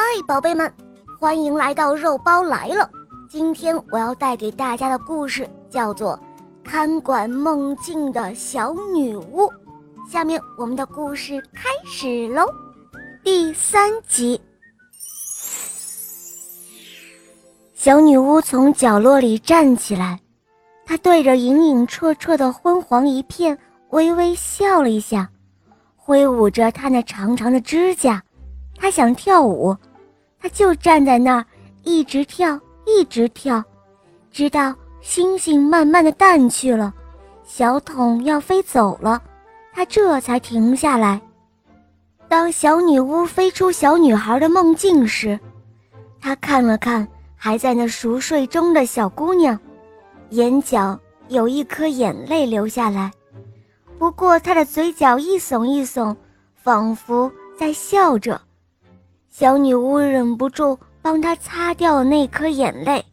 嗨，宝贝们，欢迎来到肉包来了。今天我要带给大家的故事叫做《看管梦境的小女巫》。下面我们的故事开始喽。第三集，小女巫从角落里站起来，她对着影影绰绰的昏黄一片微微笑了一下，挥舞着她那长长的指甲。她想跳舞，她就站在那儿，一直跳，一直跳，直到星星慢慢的淡去了，小桶要飞走了，她这才停下来。当小女巫飞出小女孩的梦境时，她看了看还在那熟睡中的小姑娘，眼角有一颗眼泪流下来，不过她的嘴角一耸一耸，仿佛在笑着。小女巫忍不住帮她擦掉了那颗眼泪。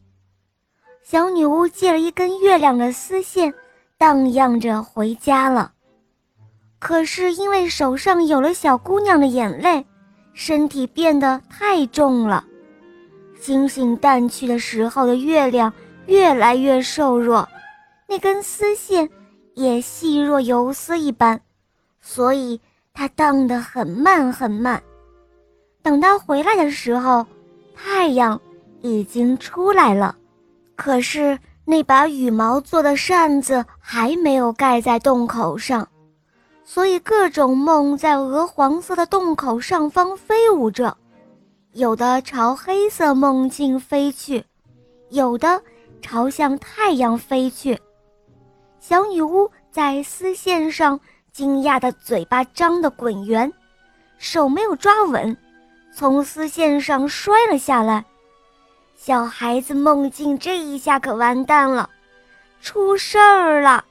小女巫借了一根月亮的丝线，荡漾着回家了。可是因为手上有了小姑娘的眼泪，身体变得太重了。星星淡去的时候的月亮越来越瘦弱，那根丝线也细若游丝一般，所以它荡得很慢很慢。等他回来的时候，太阳已经出来了，可是那把羽毛做的扇子还没有盖在洞口上。所以，各种梦在鹅黄色的洞口上方飞舞着，有的朝黑色梦境飞去，有的朝向太阳飞去。小女巫在丝线上惊讶的嘴巴张得滚圆，手没有抓稳，从丝线上摔了下来。小孩子梦境这一下可完蛋了，出事儿了。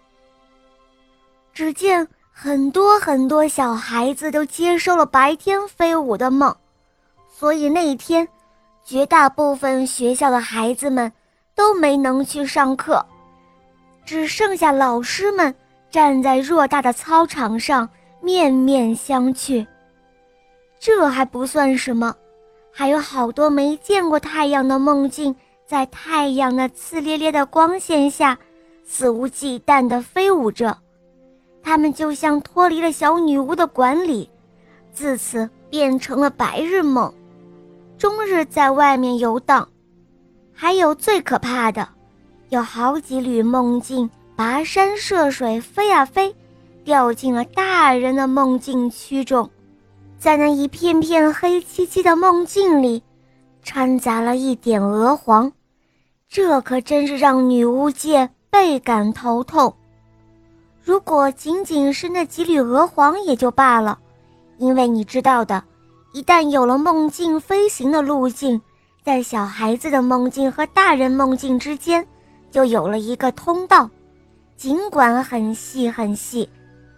只见。很多很多小孩子都接受了白天飞舞的梦，所以那一天，绝大部分学校的孩子们都没能去上课，只剩下老师们站在偌大的操场上面面相觑。这还不算什么，还有好多没见过太阳的梦境，在太阳那刺咧咧的光线下，肆无忌惮地飞舞着。他们就像脱离了小女巫的管理，自此变成了白日梦，终日在外面游荡。还有最可怕的，有好几缕梦境跋山涉水飞啊飞，掉进了大人的梦境区中，在那一片片黑漆漆的梦境里，掺杂了一点鹅黄，这可真是让女巫界倍感头痛。如果仅仅是那几缕鹅黄也就罢了，因为你知道的，一旦有了梦境飞行的路径，在小孩子的梦境和大人梦境之间，就有了一个通道，尽管很细很细，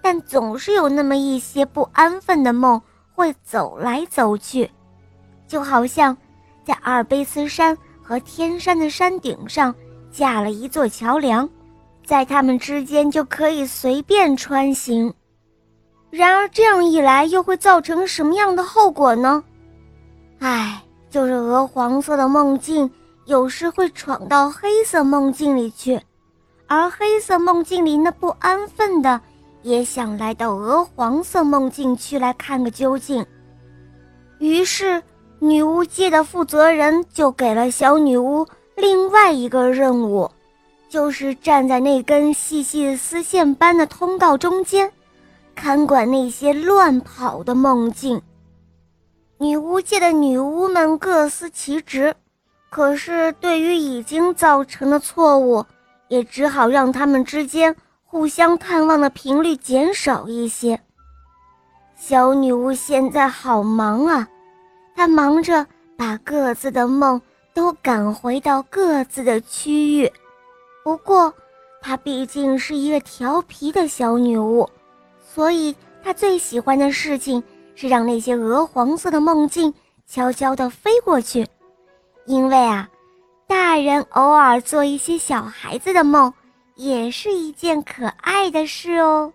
但总是有那么一些不安分的梦会走来走去，就好像在阿尔卑斯山和天山的山顶上架了一座桥梁。在他们之间就可以随便穿行，然而这样一来又会造成什么样的后果呢？唉，就是鹅黄色的梦境有时会闯到黑色梦境里去，而黑色梦境里那不安分的也想来到鹅黄色梦境区来看个究竟。于是，女巫界的负责人就给了小女巫另外一个任务。就是站在那根细细的丝线般的通道中间，看管那些乱跑的梦境。女巫界的女巫们各司其职，可是对于已经造成的错误，也只好让他们之间互相探望的频率减少一些。小女巫现在好忙啊，她忙着把各自的梦都赶回到各自的区域。不过，她毕竟是一个调皮的小女巫，所以她最喜欢的事情是让那些鹅黄色的梦境悄悄地飞过去。因为啊，大人偶尔做一些小孩子的梦，也是一件可爱的事哦。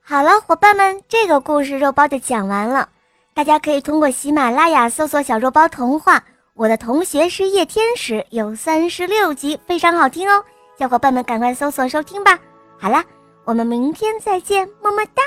好了，伙伴们，这个故事肉包就讲完了。大家可以通过喜马拉雅搜索“小肉包童话”，我的同学是夜天使，有三十六集，非常好听哦，小伙伴们赶快搜索收听吧。好了，我们明天再见，么么哒。